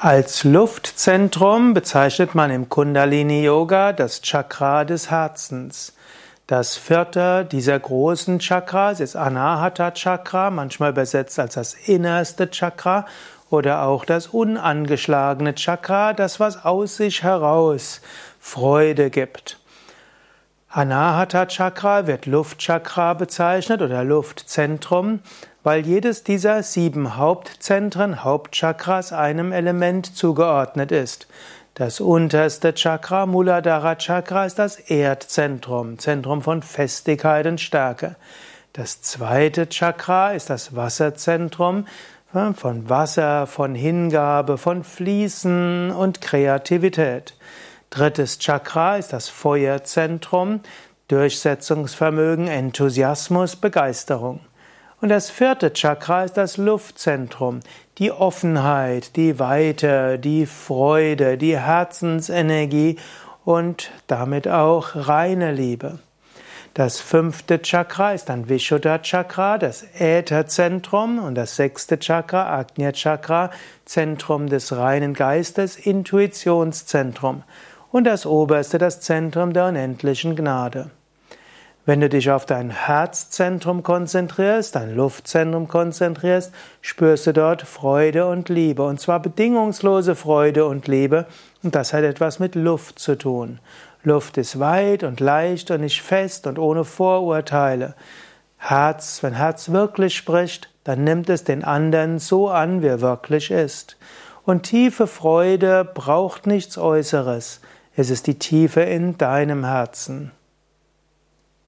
Als Luftzentrum bezeichnet man im Kundalini Yoga das Chakra des Herzens. Das vierte dieser großen Chakras ist Anahata Chakra, manchmal übersetzt als das innerste Chakra oder auch das unangeschlagene Chakra, das was aus sich heraus Freude gibt. Anahata Chakra wird Luftchakra bezeichnet oder Luftzentrum, weil jedes dieser sieben Hauptzentren, Hauptchakras einem Element zugeordnet ist. Das unterste Chakra, Muladhara Chakra, ist das Erdzentrum, Zentrum von Festigkeit und Stärke. Das zweite Chakra ist das Wasserzentrum, von Wasser, von Hingabe, von Fließen und Kreativität. Drittes Chakra ist das Feuerzentrum, Durchsetzungsvermögen, Enthusiasmus, Begeisterung. Und das vierte Chakra ist das Luftzentrum, die Offenheit, die Weite, die Freude, die Herzensenergie und damit auch reine Liebe. Das fünfte Chakra ist dann Vishuddha Chakra, das Ätherzentrum und das sechste Chakra, Agnya Chakra, Zentrum des reinen Geistes, Intuitionszentrum und das oberste, das Zentrum der unendlichen Gnade. Wenn du dich auf dein Herzzentrum konzentrierst, dein Luftzentrum konzentrierst, spürst du dort Freude und Liebe. Und zwar bedingungslose Freude und Liebe. Und das hat etwas mit Luft zu tun. Luft ist weit und leicht und nicht fest und ohne Vorurteile. Herz, wenn Herz wirklich spricht, dann nimmt es den anderen so an, wie er wirklich ist. Und tiefe Freude braucht nichts Äußeres. Es ist die Tiefe in deinem Herzen.